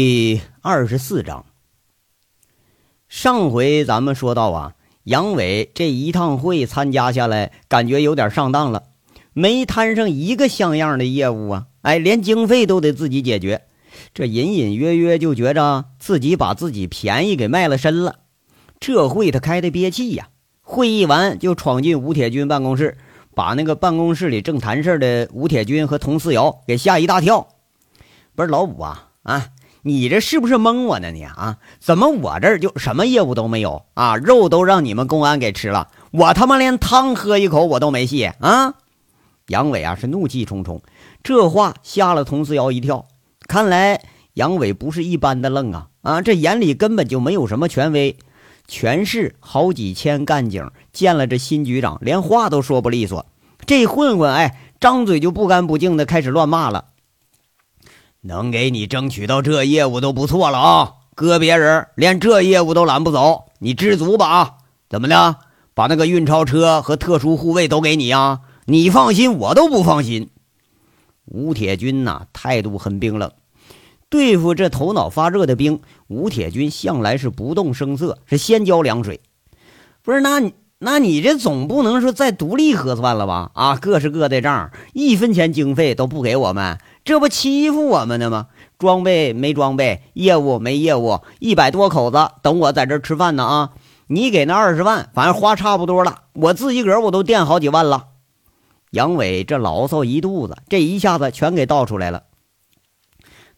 第二十四章。上回咱们说到啊，杨伟这一趟会参加下来，感觉有点上当了，没摊上一个像样的业务啊！哎，连经费都得自己解决，这隐隐约约就觉着自己把自己便宜给卖了身了。这会他开的憋气呀！会议完就闯进吴铁军办公室，把那个办公室里正谈事的吴铁军和佟思瑶给吓一大跳。不是老五啊啊！你这是不是蒙我呢？你啊，怎么我这儿就什么业务都没有啊？肉都让你们公安给吃了，我他妈连汤喝一口我都没戏啊！杨伟啊是怒气冲冲，这话吓了佟思瑶一跳。看来杨伟不是一般的愣啊啊！这眼里根本就没有什么权威，全市好几千干警见了这新局长，连话都说不利索。这混混哎，张嘴就不干不净的开始乱骂了。能给你争取到这业务都不错了啊！搁别人连这业务都揽不走，你知足吧啊！怎么的？把那个运钞车和特殊护卫都给你啊？你放心，我都不放心。吴铁军呐，态度很冰冷。对付这头脑发热的兵，吴铁军向来是不动声色，是先浇凉水。不是，那那你这总不能说再独立核算了吧？啊，各是各的账，一分钱经费都不给我们。这不欺负我们呢吗？装备没装备，业务没业务，一百多口子等我在这吃饭呢啊！你给那二十万，反正花差不多了，我自己个儿我都垫好几万了。杨伟这牢骚一肚子，这一下子全给倒出来了。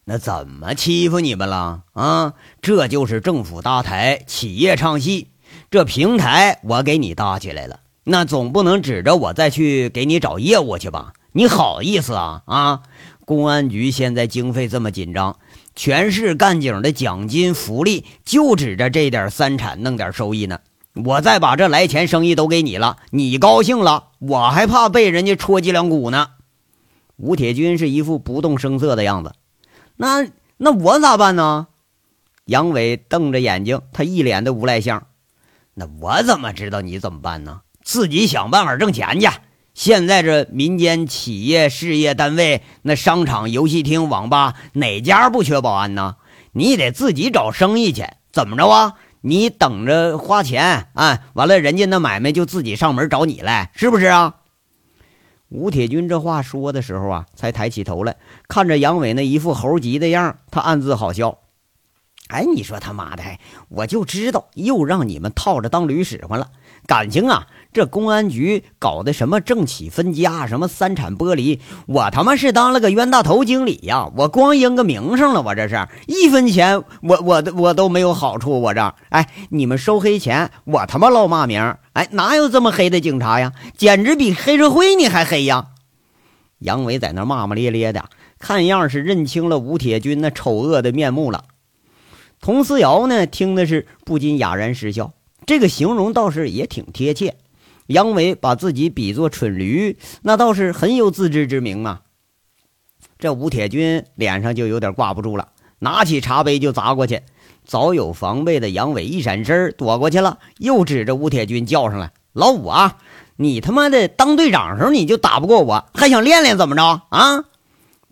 那怎么欺负你们了啊？这就是政府搭台，企业唱戏，这平台我给你搭起来了，那总不能指着我再去给你找业务去吧？你好意思啊啊！公安局现在经费这么紧张，全市干警的奖金福利就指着这点三产弄点收益呢。我再把这来钱生意都给你了，你高兴了，我还怕被人家戳脊梁骨呢。吴铁军是一副不动声色的样子。那那我咋办呢？杨伟瞪着眼睛，他一脸的无赖相。那我怎么知道你怎么办呢？自己想办法挣钱去。现在这民间企业事业单位，那商场、游戏厅、网吧，哪家不缺保安呢？你得自己找生意去，怎么着啊？你等着花钱啊？完了，人家那买卖就自己上门找你来，是不是啊？吴铁军这话说的时候啊，才抬起头来，看着杨伟那一副猴急的样，他暗自好笑。哎，你说他妈的，我就知道又让你们套着当驴使唤了，感情啊！这公安局搞的什么政企分家，什么三产剥离，我他妈是当了个冤大头经理呀！我光应个名声了，我这是一分钱，我我我都没有好处。我这，哎，你们收黑钱，我他妈落骂名，哎，哪有这么黑的警察呀？简直比黑社会你还黑呀！杨伟在那骂骂咧咧的，看样是认清了吴铁军那丑恶的面目了。佟思瑶呢，听的是不禁哑然失笑，这个形容倒是也挺贴切。杨伟把自己比作蠢驴，那倒是很有自知之明啊。这吴铁军脸上就有点挂不住了，拿起茶杯就砸过去。早有防备的杨伟一闪身躲过去了，又指着吴铁军叫上来：“老五啊，你他妈的当队长时候你就打不过我，还想练练怎么着啊？”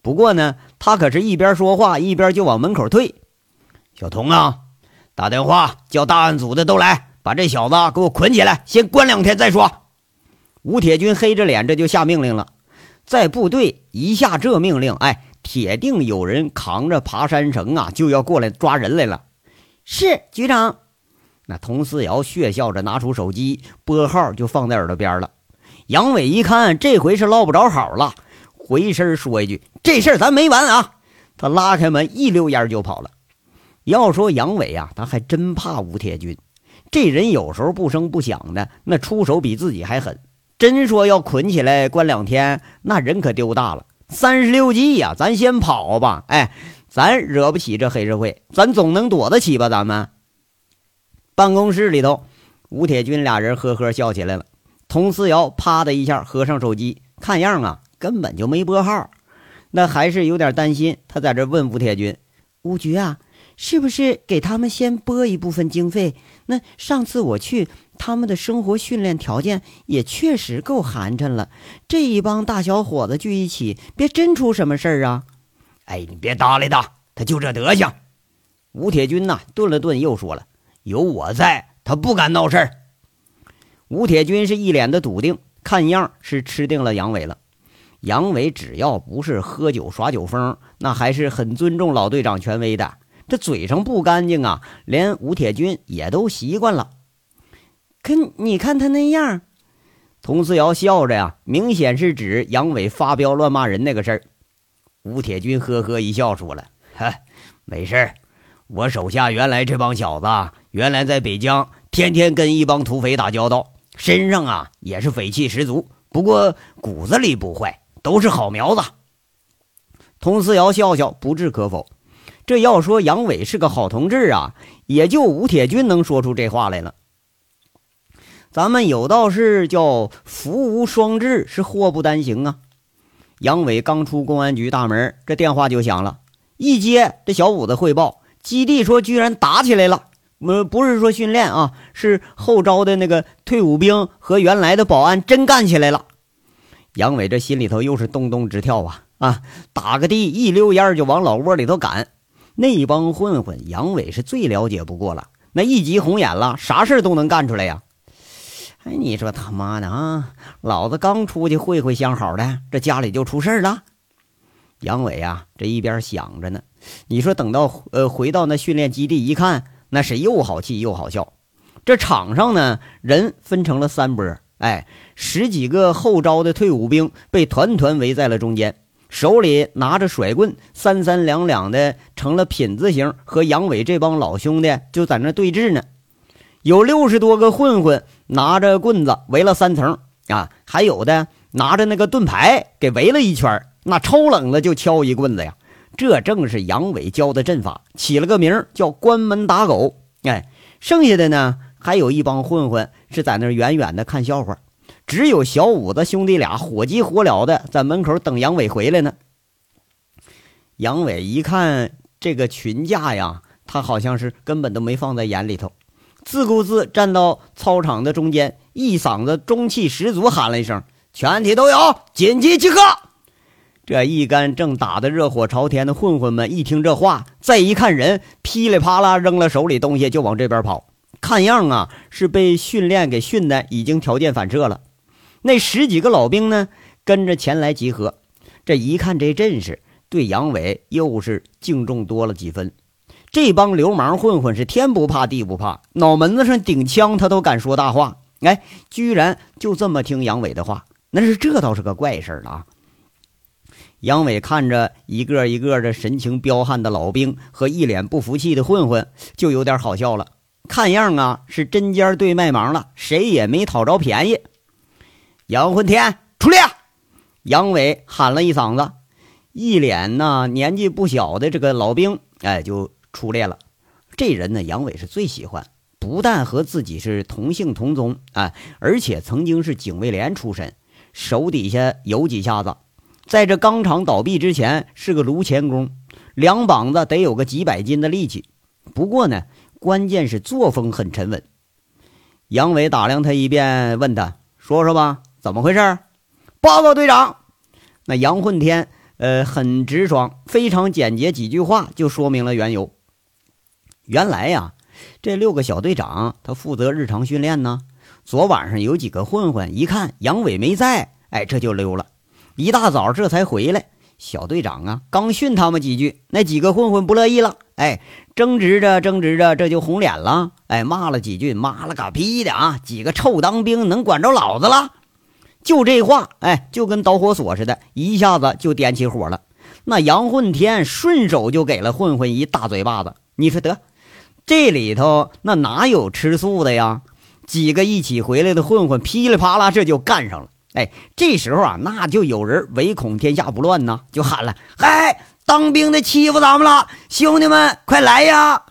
不过呢，他可是一边说话一边就往门口退。小童啊，打电话叫大案组的都来。把这小子给我捆起来，先关两天再说。吴铁军黑着脸，这就下命令了。在部队一下这命令，哎，铁定有人扛着爬山绳啊，就要过来抓人来了。是局长。那佟思瑶血笑着拿出手机拨号，就放在耳朵边了。杨伟一看，这回是捞不着好了，回身说一句：“这事儿咱没完啊！”他拉开门，一溜烟就跑了。要说杨伟啊，他还真怕吴铁军。这人有时候不声不响的，那出手比自己还狠。真说要捆起来关两天，那人可丢大了。三十六计呀，咱先跑吧。哎，咱惹不起这黑社会，咱总能躲得起吧？咱们办公室里头，吴铁军俩人呵呵笑起来了。佟思瑶啪的一下合上手机，看样啊，根本就没拨号。那还是有点担心，他在这问吴铁军：“吴局啊。”是不是给他们先拨一部分经费？那上次我去，他们的生活训练条件也确实够寒碜了。这一帮大小伙子聚一起，别真出什么事儿啊！哎，你别搭理他，他就这德行。吴铁军呐顿了顿，又说了：“有我在，他不敢闹事儿。”吴铁军是一脸的笃定，看样是吃定了杨伟了。杨伟只要不是喝酒耍酒疯，那还是很尊重老队长权威的。这嘴上不干净啊，连吴铁军也都习惯了。可你看他那样，佟思瑶笑着呀，明显是指杨伟发飙乱骂人那个事儿。吴铁军呵呵一笑，说了：“哈，没事儿，我手下原来这帮小子，原来在北疆天天跟一帮土匪打交道，身上啊也是匪气十足，不过骨子里不坏，都是好苗子。”佟思瑶笑笑，不置可否。这要说杨伟是个好同志啊，也就吴铁军能说出这话来了。咱们有道是叫“福无双至，是祸不单行”啊。杨伟刚出公安局大门，这电话就响了。一接，这小五子汇报，基地说居然打起来了。呃，不是说训练啊，是后招的那个退伍兵和原来的保安真干起来了。杨伟这心里头又是咚咚直跳啊啊！打个的，一溜烟就往老窝里头赶。那帮混混，杨伟是最了解不过了。那一急红眼了，啥事都能干出来呀。哎，你说他妈的啊！老子刚出去会会相好的，这家里就出事了。杨伟啊，这一边想着呢。你说等到呃回到那训练基地一看，那是又好气又好笑。这场上呢，人分成了三波，哎，十几个后招的退伍兵被团团围在了中间，手里拿着甩棍，三三两两的成了品字形，和杨伟这帮老兄弟就在那对峙呢。有六十多个混混拿着棍子围了三层啊，还有的拿着那个盾牌给围了一圈那抽冷了就敲一棍子呀。这正是杨伟教的阵法，起了个名叫“关门打狗”。哎，剩下的呢，还有一帮混混是在那远远的看笑话，只有小五子兄弟俩火急火燎的在门口等杨伟回来呢。杨伟一看这个群架呀，他好像是根本都没放在眼里头。自顾自站到操场的中间，一嗓子中气十足喊了一声：“全体都有，紧急集合！”这一干正打得热火朝天的混混们一听这话，再一看人，噼里啪啦扔了手里东西就往这边跑。看样啊，是被训练给训的已经条件反射了。那十几个老兵呢，跟着前来集合。这一看这阵势，对杨伟又是敬重多了几分。这帮流氓混混是天不怕地不怕，脑门子上顶枪他都敢说大话。哎，居然就这么听杨伟的话，那是这倒是个怪事了啊！杨伟看着一个一个的神情彪悍的老兵和一脸不服气的混混，就有点好笑了。看样啊，是针尖对麦芒了，谁也没讨着便宜。杨混天出列！杨伟喊了一嗓子，一脸呐年纪不小的这个老兵，哎就。出列了，这人呢，杨伟是最喜欢。不但和自己是同姓同宗啊，而且曾经是警卫连出身，手底下有几下子。在这钢厂倒闭之前，是个炉钳工，两膀子得有个几百斤的力气。不过呢，关键是作风很沉稳。杨伟打量他一遍，问他说说吧，怎么回事？报告队长。那杨混天，呃，很直爽，非常简洁，几句话就说明了缘由。原来呀，这六个小队长他负责日常训练呢。昨晚上有几个混混一看杨伟没在，哎，这就溜了。一大早这才回来。小队长啊，刚训他们几句，那几个混混不乐意了，哎，争执着争执着，这就红脸了，哎，骂了几句，妈了个逼的啊！几个臭当兵能管着老子了？就这话，哎，就跟导火索似的，一下子就点起火了。那杨混天顺手就给了混混一大嘴巴子。你说得？这里头那哪有吃素的呀？几个一起回来的混混噼里啪啦这就干上了。哎，这时候啊，那就有人唯恐天下不乱呢，就喊了：“嗨，当兵的欺负咱们了，兄弟们快来呀！”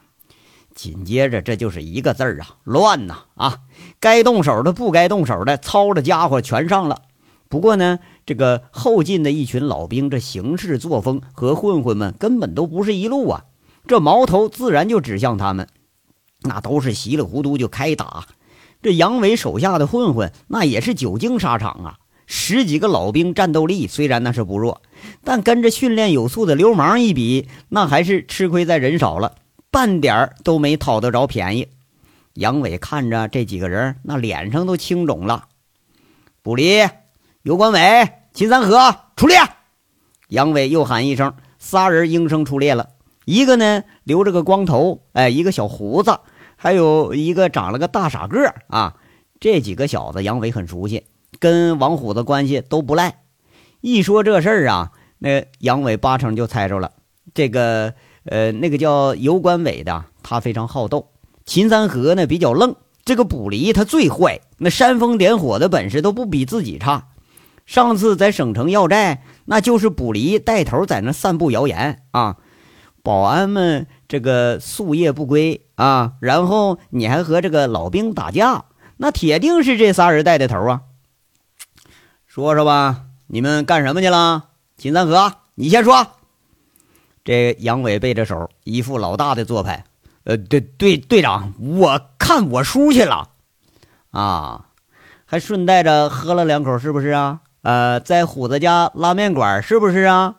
紧接着这就是一个字儿啊，乱呐！啊，该动手的不该动手的，操着家伙全上了。不过呢，这个后进的一群老兵，这行事作风和混混们根本都不是一路啊。这矛头自然就指向他们，那都是稀里糊涂就开打。这杨伟手下的混混那也是久经沙场啊，十几个老兵战斗力虽然那是不弱，但跟着训练有素的流氓一比，那还是吃亏在人少了。半点都没讨得着便宜。杨伟看着这几个人，那脸上都青肿了。卜离、尤关伟、秦三河出列！杨伟又喊一声，仨人应声出列了。一个呢留着个光头，哎，一个小胡子，还有一个长了个大傻个啊。这几个小子杨伟很熟悉，跟王虎的关系都不赖。一说这事儿啊，那杨伟八成就猜着了。这个呃，那个叫尤关伟的，他非常好斗；秦三河呢比较愣。这个卜离他最坏，那煽风点火的本事都不比自己差。上次在省城要债，那就是卜离带头在那散布谣言啊。保安们这个夙夜不归啊，然后你还和这个老兵打架，那铁定是这仨人带的头啊。说说吧，你们干什么去了？秦三河，你先说。这杨伟背着手，一副老大的做派。呃，队队队长，我看我叔去了，啊，还顺带着喝了两口，是不是啊？呃，在虎子家拉面馆，是不是啊？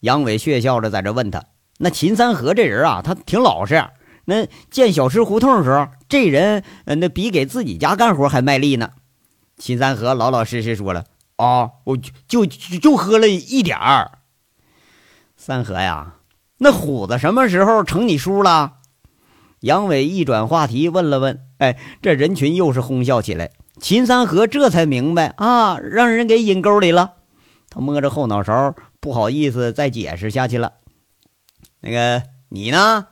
杨伟血笑着在这问他。那秦三河这人啊，他挺老实。那见小吃胡同的时候，这人那比给自己家干活还卖力呢。秦三河老老实实说了：“啊，我就就就喝了一点儿。”三河呀，那虎子什么时候成你叔了？杨伟一转话题问了问。哎，这人群又是哄笑起来。秦三河这才明白啊，让人给引沟里了。他摸着后脑勺，不好意思再解释下去了。那个你呢？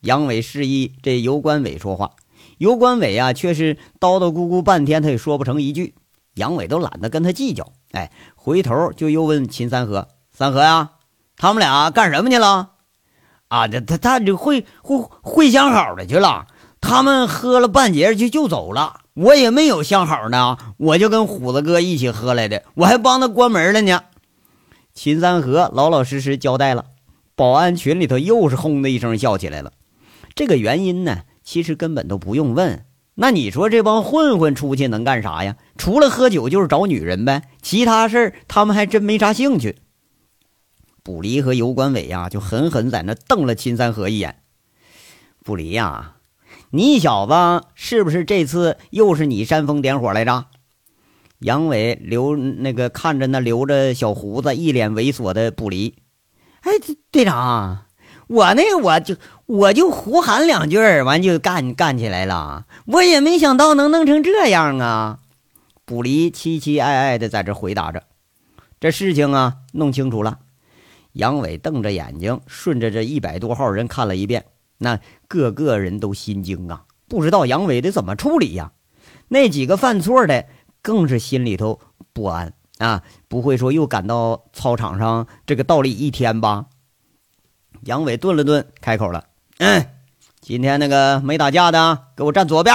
杨伟示意这尤关伟说话，尤关伟啊，却是叨叨咕咕半天，他也说不成一句。杨伟都懒得跟他计较，哎，回头就又问秦三河：“三河呀，他们俩干什么去了？”啊，他他他就会会会相好的去了。他们喝了半截就就走了，我也没有相好呢，我就跟虎子哥一起喝来的，我还帮他关门了呢。秦三河老老实实交代了。保安群里头又是轰的一声笑起来了。这个原因呢，其实根本都不用问。那你说这帮混混出去能干啥呀？除了喝酒就是找女人呗，其他事儿他们还真没啥兴趣。卜离和尤管伟呀，就狠狠在那瞪了秦三河一眼。卜离呀，你小子是不是这次又是你煽风点火来着？杨伟留那个看着那留着小胡子、一脸猥琐的卜离。哎，队长，我那我就我就胡喊两句完就干干起来了。我也没想到能弄成这样啊！卜离凄凄哀哀的在这回答着。这事情啊，弄清楚了。杨伟瞪着眼睛，顺着这一百多号人看了一遍，那个个人都心惊啊，不知道杨伟得怎么处理呀。那几个犯错的更是心里头不安。啊，不会说又赶到操场上这个倒立一天吧？杨伟顿了顿，开口了：“嗯，今天那个没打架的，给我站左边。”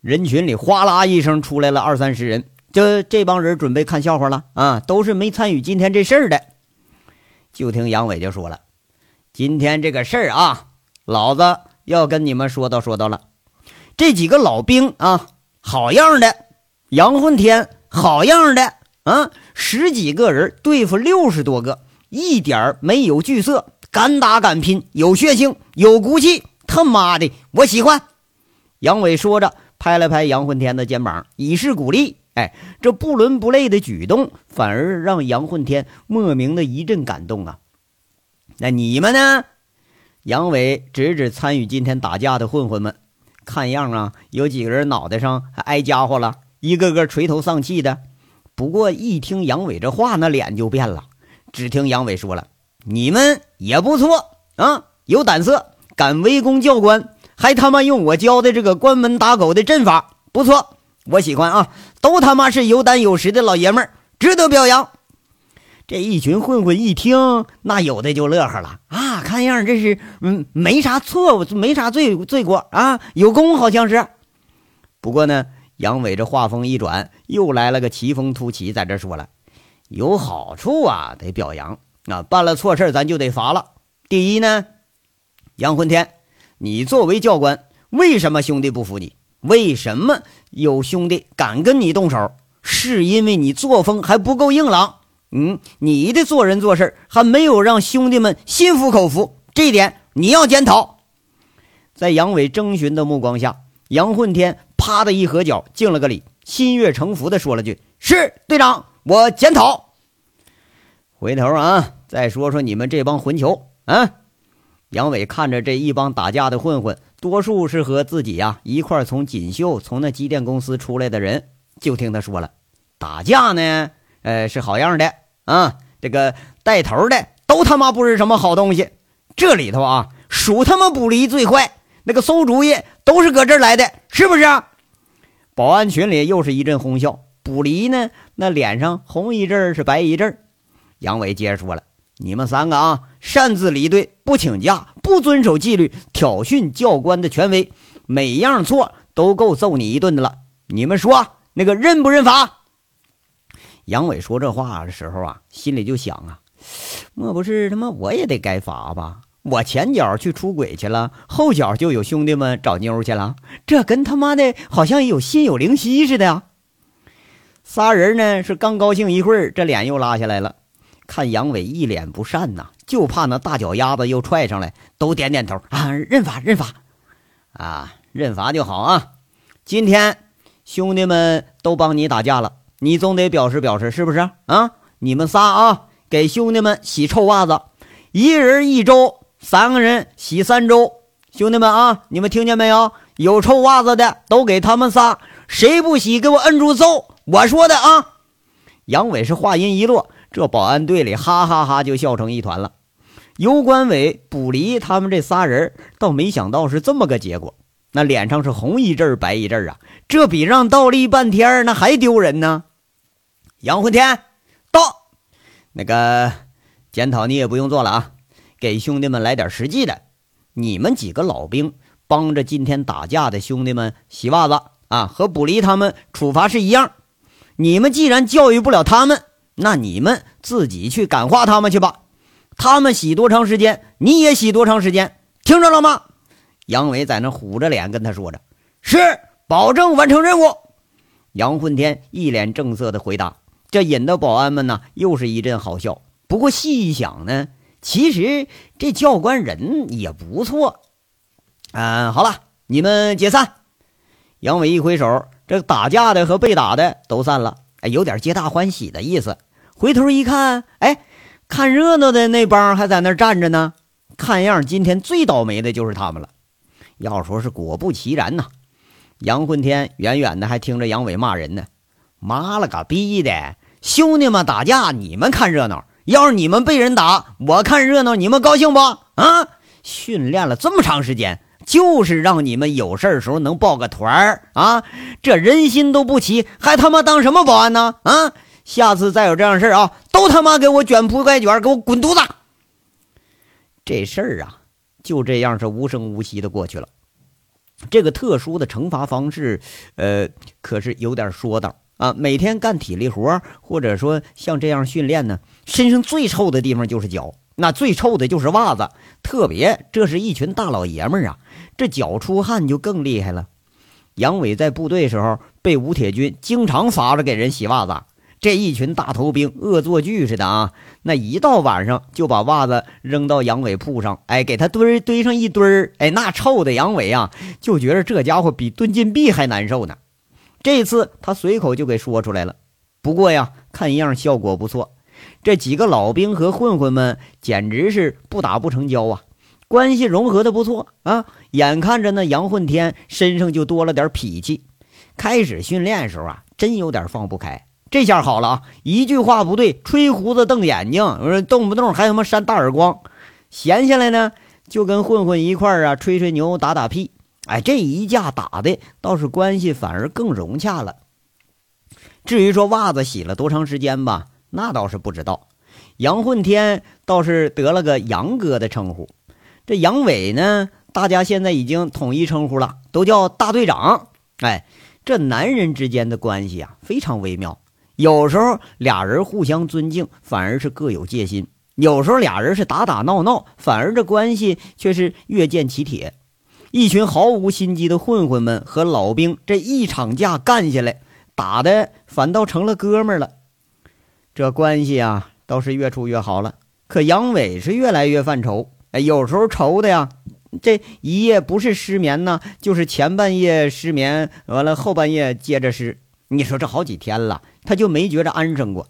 人群里哗啦一声出来了二三十人，这这帮人准备看笑话了啊，都是没参与今天这事儿的。就听杨伟就说了：“今天这个事儿啊，老子要跟你们说道说道了。这几个老兵啊，好样的！杨混天，好样的！”啊，十几个人对付六十多个，一点没有惧色，敢打敢拼，有血性，有骨气。他妈的，我喜欢！杨伟说着，拍了拍杨混天的肩膀，以示鼓励。哎，这不伦不类的举动，反而让杨混天莫名的一阵感动啊。那你们呢？杨伟指指参与今天打架的混混们，看样啊，有几个人脑袋上还挨家伙了，一个个垂头丧气的。不过一听杨伟这话，那脸就变了。只听杨伟说了：“你们也不错啊，有胆色，敢围攻教官，还他妈用我教的这个关门打狗的阵法，不错，我喜欢啊！都他妈是有胆有识的老爷们儿，值得表扬。”这一群混混一听，那有的就乐呵了啊，看样这是嗯没啥错误，没啥罪罪过啊，有功好像是。不过呢。杨伟这话锋一转，又来了个奇峰突起，在这说了：“有好处啊，得表扬啊！办了错事咱就得罚了。第一呢，杨混天，你作为教官，为什么兄弟不服你？为什么有兄弟敢跟你动手？是因为你作风还不够硬朗。嗯，你的做人做事还没有让兄弟们心服口服，这一点你要检讨。在杨伟征询的目光下，杨混天啪的一合脚，敬了个礼，心悦诚服的说了句：“是队长，我检讨。”回头啊，再说说你们这帮混球啊！杨伟看着这一帮打架的混混，多数是和自己呀一块从锦绣、从那机电公司出来的人，就听他说了，打架呢，呃，是好样的啊！这个带头的都他妈不是什么好东西，这里头啊，数他妈卜离最坏，那个馊主意都是搁这儿来的，是不是？保安群里又是一阵哄笑，卜离呢，那脸上红一阵是白一阵杨伟接着说了。你们三个啊，擅自离队，不请假，不遵守纪律，挑衅教官的权威，每样错都够揍你一顿的了。你们说那个认不认罚？杨伟说这话的时候啊，心里就想啊，莫不是他妈我也得该罚吧？我前脚去出轨去了，后脚就有兄弟们找妞去了，这跟他妈的好像有心有灵犀似的呀。仨人呢是刚高兴一会儿，这脸又拉下来了。看杨伟一脸不善呐，就怕那大脚丫子又踹上来，都点点头啊，认罚认罚，啊，认罚就好啊。今天兄弟们都帮你打架了，你总得表示表示，是不是啊？你们仨啊，给兄弟们洗臭袜子，一人一周，三个人洗三周。兄弟们啊，你们听见没有？有臭袜子的都给他们仨，谁不洗，给我摁住揍！我说的啊。杨伟是话音一落。这保安队里哈哈哈就笑成一团了，尤关伟、卜离他们这仨人倒没想到是这么个结果，那脸上是红一阵白一阵啊，这比让倒立半天那还丢人呢。杨混天到，那个检讨你也不用做了啊，给兄弟们来点实际的，你们几个老兵帮着今天打架的兄弟们洗袜子啊，和卜离他们处罚是一样，你们既然教育不了他们。那你们自己去感化他们去吧，他们洗多长时间，你也洗多长时间，听着了吗？杨伟在那虎着脸跟他说着：“是，保证完成任务。”杨混天一脸正色的回答，这引得保安们呢又是一阵好笑。不过细一想呢，其实这教官人也不错。嗯，好了，你们解散。杨伟一挥手，这打架的和被打的都散了，哎，有点皆大欢喜的意思。回头一看，哎，看热闹的那帮还在那站着呢。看样今天最倒霉的就是他们了。要说是果不其然呐，杨混天远远的还听着杨伟骂人呢。妈了个逼的，兄弟们打架你们看热闹，要是你们被人打，我看热闹，你们高兴不？啊，训练了这么长时间，就是让你们有事时候能抱个团儿啊。这人心都不齐，还他妈当什么保安呢？啊！下次再有这样事儿啊，都他妈给我卷铺盖卷，给我滚犊子！这事儿啊，就这样是无声无息的过去了。这个特殊的惩罚方式，呃，可是有点说道啊。每天干体力活，或者说像这样训练呢，身上最臭的地方就是脚，那最臭的就是袜子。特别这是一群大老爷们儿啊，这脚出汗就更厉害了。杨伟在部队时候被吴铁军经常罚着给人洗袜子。这一群大头兵恶作剧似的啊！那一到晚上就把袜子扔到杨伟铺上，哎，给他堆堆上一堆儿，哎，那臭的杨伟啊，就觉得这家伙比蹲禁闭还难受呢。这次他随口就给说出来了。不过呀，看样效果不错。这几个老兵和混混们简直是不打不成交啊，关系融合的不错啊。眼看着那杨混天身上就多了点脾气，开始训练时候啊，真有点放不开。这下好了啊！一句话不对，吹胡子瞪眼睛，动不动还他妈扇大耳光。闲下来呢，就跟混混一块儿啊，吹吹牛，打打屁。哎，这一架打的倒是关系反而更融洽了。至于说袜子洗了多长时间吧，那倒是不知道。杨混天倒是得了个杨哥的称呼。这杨伟呢，大家现在已经统一称呼了，都叫大队长。哎，这男人之间的关系啊，非常微妙。有时候俩人互相尊敬，反而是各有戒心；有时候俩人是打打闹闹，反而这关系却是越见其铁。一群毫无心机的混混们和老兵这一场架干下来，打的反倒成了哥们了。这关系啊，倒是越处越好了。可杨伟是越来越犯愁，哎，有时候愁的呀，这一夜不是失眠呢，就是前半夜失眠，完了后半夜接着失。你说这好几天了，他就没觉着安生过。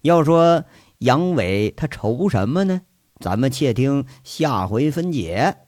要说杨伟他愁什么呢？咱们且听下回分解。